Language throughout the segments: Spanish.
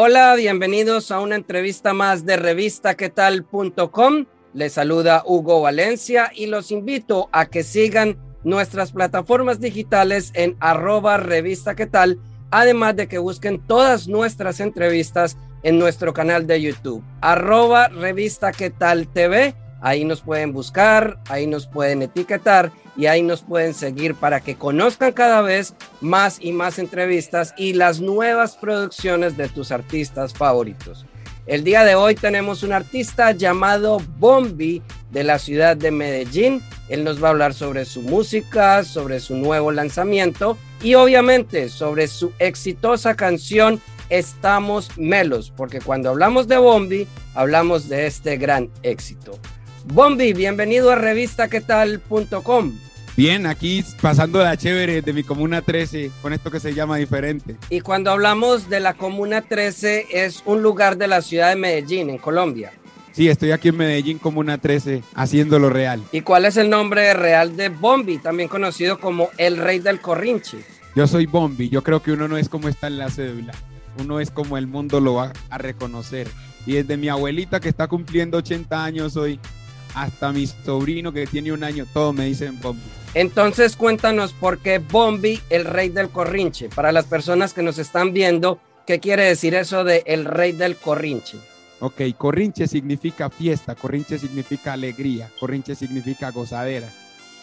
Hola, bienvenidos a una entrevista más de revistaquetal.com. Les saluda Hugo Valencia y los invito a que sigan nuestras plataformas digitales en arroba además de que busquen todas nuestras entrevistas en nuestro canal de YouTube, arroba revista. Ahí nos pueden buscar, ahí nos pueden etiquetar y ahí nos pueden seguir para que conozcan cada vez más y más entrevistas y las nuevas producciones de tus artistas favoritos. El día de hoy tenemos un artista llamado Bombi de la ciudad de Medellín. Él nos va a hablar sobre su música, sobre su nuevo lanzamiento y obviamente sobre su exitosa canción Estamos Melos, porque cuando hablamos de Bombi, hablamos de este gran éxito. Bombi, bienvenido a revistaquetal.com. Bien, aquí pasando la chévere de mi Comuna 13 con esto que se llama diferente. Y cuando hablamos de la Comuna 13 es un lugar de la ciudad de Medellín, en Colombia. Sí, estoy aquí en Medellín, Comuna 13, haciéndolo real. ¿Y cuál es el nombre real de Bombi, también conocido como el rey del corrinche? Yo soy Bombi, yo creo que uno no es como está en la cédula, uno es como el mundo lo va a reconocer. Y desde mi abuelita que está cumpliendo 80 años hoy, hasta mi sobrino que tiene un año, todos me dicen Bombi. Entonces cuéntanos por qué Bombi, el rey del corrinche. Para las personas que nos están viendo, ¿qué quiere decir eso de el rey del corrinche? Ok, corrinche significa fiesta, corrinche significa alegría, corrinche significa gozadera.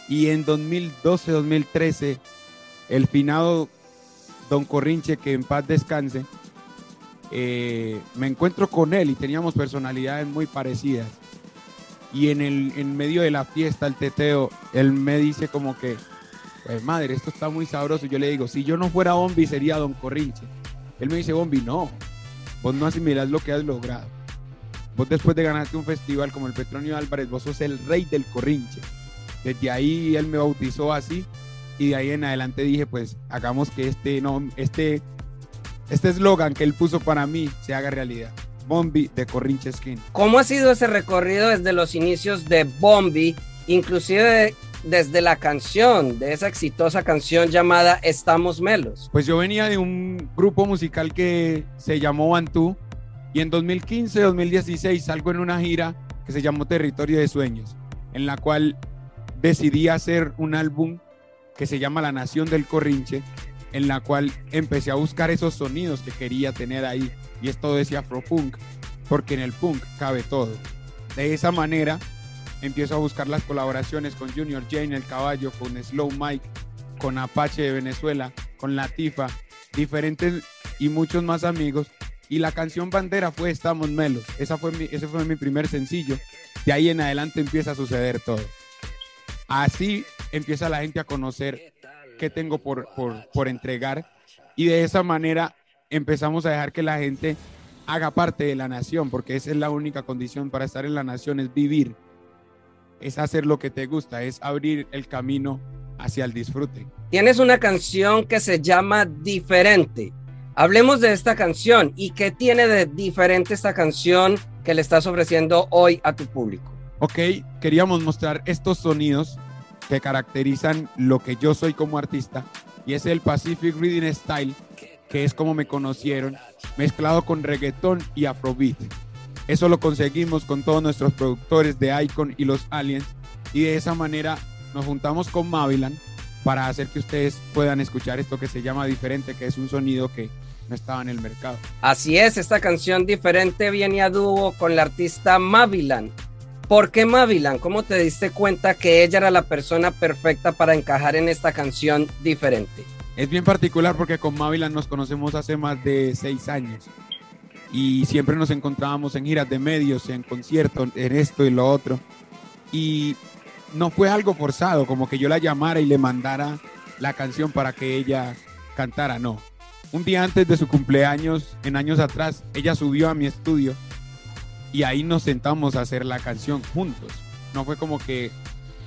Y en 2012-2013, el finado Don Corrinche, que en paz descanse, eh, me encuentro con él y teníamos personalidades muy parecidas. Y en, el, en medio de la fiesta, el teteo, él me dice como que, pues madre, esto está muy sabroso. Yo le digo, si yo no fuera Bombi, sería Don Corrinche. Él me dice, Bombi, no, vos no asimilas lo que has logrado. Vos después de ganarte un festival como el Petronio Álvarez, vos sos el rey del corrinche. Desde ahí él me bautizó así y de ahí en adelante dije, pues hagamos que este no, este este eslogan que él puso para mí se haga realidad. Bombi de Corrinche Skin. ¿Cómo ha sido ese recorrido desde los inicios de Bombi, inclusive desde la canción, de esa exitosa canción llamada Estamos Melos? Pues yo venía de un grupo musical que se llamó Bantú y en 2015-2016 salgo en una gira que se llamó Territorio de Sueños, en la cual decidí hacer un álbum que se llama La Nación del Corrinche, en la cual empecé a buscar esos sonidos que quería tener ahí. Y es todo ese afropunk, porque en el punk cabe todo. De esa manera empiezo a buscar las colaboraciones con Junior Jane, El Caballo, con Slow Mike, con Apache de Venezuela, con Latifa, diferentes y muchos más amigos y la canción bandera fue Estamos Melos. Esa fue ese fue mi primer sencillo. De ahí en adelante empieza a suceder todo. Así empieza la gente a conocer qué tengo por, por, por entregar y de esa manera empezamos a dejar que la gente haga parte de la nación, porque esa es la única condición para estar en la nación, es vivir, es hacer lo que te gusta, es abrir el camino hacia el disfrute. Tienes una canción que se llama Diferente. Hablemos de esta canción y qué tiene de diferente esta canción que le estás ofreciendo hoy a tu público. Ok, queríamos mostrar estos sonidos que caracterizan lo que yo soy como artista y es el Pacific Reading Style, que es como me conocieron, mezclado con reggaetón y afrobeat. Eso lo conseguimos con todos nuestros productores de Icon y los Aliens y de esa manera nos juntamos con Mavilan para hacer que ustedes puedan escuchar esto que se llama diferente, que es un sonido que no estaba en el mercado. Así es, esta canción diferente viene a dúo con la artista Mavilan. ¿Por qué Mavilan? ¿Cómo te diste cuenta que ella era la persona perfecta para encajar en esta canción diferente? Es bien particular porque con Mavilan nos conocemos hace más de seis años y siempre nos encontrábamos en giras de medios, en conciertos, en esto y lo otro. Y no fue algo forzado, como que yo la llamara y le mandara la canción para que ella cantara, no. Un día antes de su cumpleaños, en años atrás, ella subió a mi estudio y ahí nos sentamos a hacer la canción juntos. No fue como que,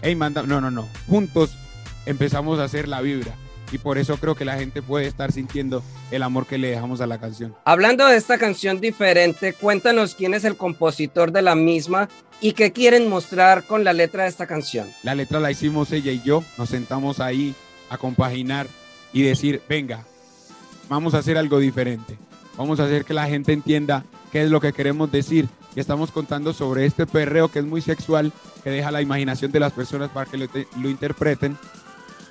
hey, manda, no, no, no. Juntos empezamos a hacer la vibra y por eso creo que la gente puede estar sintiendo el amor que le dejamos a la canción. Hablando de esta canción diferente, cuéntanos quién es el compositor de la misma y qué quieren mostrar con la letra de esta canción. La letra la hicimos ella y yo, nos sentamos ahí a compaginar y decir, venga, vamos a hacer algo diferente, vamos a hacer que la gente entienda qué es lo que queremos decir. Estamos contando sobre este perreo que es muy sexual, que deja la imaginación de las personas para que lo, lo interpreten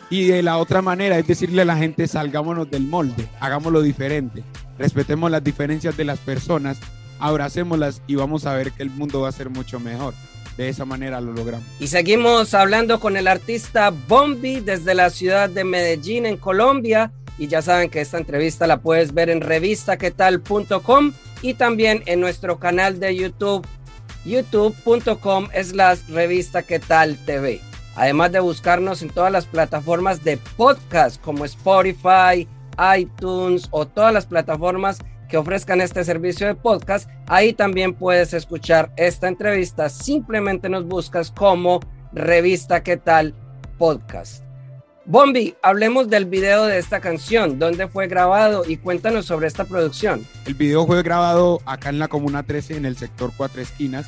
y de la otra manera es decirle a la gente, salgámonos del molde, hagámoslo diferente, respetemos las diferencias de las personas, abracémoslas y vamos a ver que el mundo va a ser mucho mejor. De esa manera lo logramos. Y seguimos hablando con el artista Bombi desde la ciudad de Medellín, en Colombia. Y ya saben que esta entrevista la puedes ver en revistaquetal.com y también en nuestro canal de YouTube, youtube.com la revista TV además de buscarnos en todas las plataformas de podcast como Spotify, iTunes o todas las plataformas que ofrezcan este servicio de podcast, ahí también puedes escuchar esta entrevista. Simplemente nos buscas como Revista ¿Qué? Podcast. Bombi, hablemos del video de esta canción, dónde fue grabado y cuéntanos sobre esta producción. El video fue grabado acá en la Comuna 13, en el sector Cuatro Esquinas.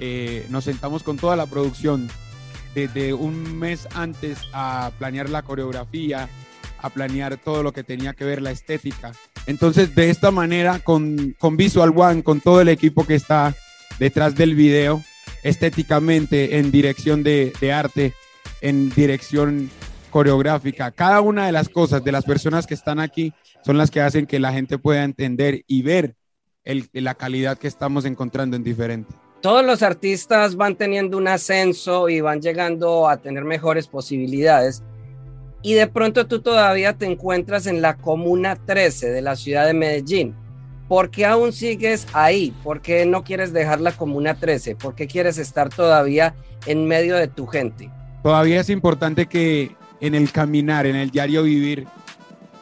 Eh, nos sentamos con toda la producción desde un mes antes a planear la coreografía, a planear todo lo que tenía que ver la estética. Entonces, de esta manera, con, con Visual One, con todo el equipo que está detrás del video, estéticamente, en dirección de, de arte, en dirección coreográfica, cada una de las cosas de las personas que están aquí son las que hacen que la gente pueda entender y ver el, la calidad que estamos encontrando en diferente todos los artistas van teniendo un ascenso y van llegando a tener mejores posibilidades. Y de pronto tú todavía te encuentras en la Comuna 13 de la ciudad de Medellín. ¿Por qué aún sigues ahí? ¿Por qué no quieres dejar la Comuna 13? ¿Por qué quieres estar todavía en medio de tu gente? Todavía es importante que en el caminar, en el diario vivir,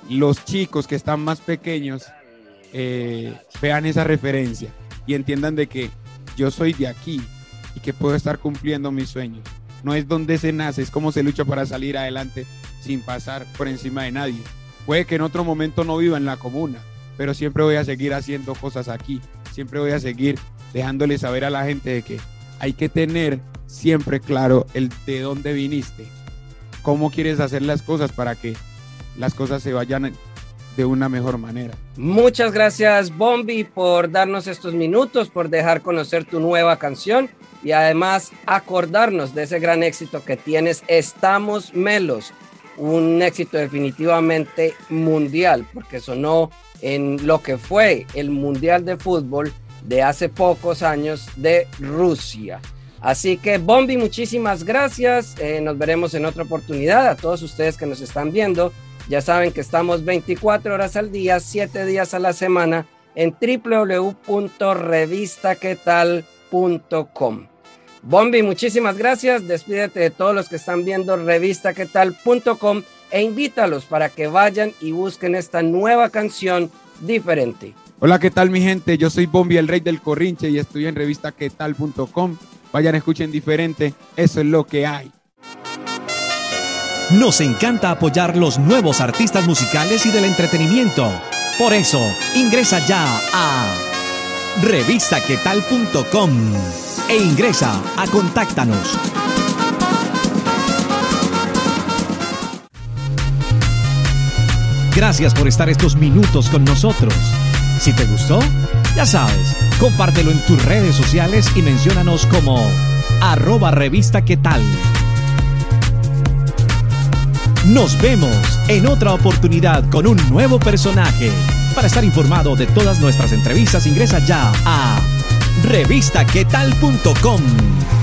los chicos que están más pequeños eh, vean esa referencia y entiendan de que yo soy de aquí y que puedo estar cumpliendo mis sueños. No es donde se nace, es como se lucha para salir adelante sin pasar por encima de nadie. Puede que en otro momento no viva en la comuna, pero siempre voy a seguir haciendo cosas aquí. Siempre voy a seguir dejándole saber a la gente de que hay que tener siempre claro el de dónde viniste, cómo quieres hacer las cosas para que las cosas se vayan de una mejor manera. Muchas gracias Bombi por darnos estos minutos, por dejar conocer tu nueva canción y además acordarnos de ese gran éxito que tienes, Estamos Melos, un éxito definitivamente mundial, porque sonó en lo que fue el Mundial de Fútbol de hace pocos años de Rusia. Así que Bombi, muchísimas gracias. Eh, nos veremos en otra oportunidad. A todos ustedes que nos están viendo, ya saben que estamos 24 horas al día, 7 días a la semana en www.revistaquetal.com. Bombi, muchísimas gracias. Despídete de todos los que están viendo revistaquetal.com e invítalos para que vayan y busquen esta nueva canción diferente. Hola, ¿qué tal mi gente? Yo soy Bombi, el rey del corrinche y estoy en revistaquetal.com. Vayan, escuchen diferente. Eso es lo que hay. Nos encanta apoyar los nuevos artistas musicales y del entretenimiento. Por eso, ingresa ya a revistaquetal.com e ingresa a Contáctanos. Gracias por estar estos minutos con nosotros. Si te gustó, ya sabes, compártelo en tus redes sociales y menciónanos como arroba revista qué tal. Nos vemos en otra oportunidad con un nuevo personaje. Para estar informado de todas nuestras entrevistas, ingresa ya a revistaquetal.com.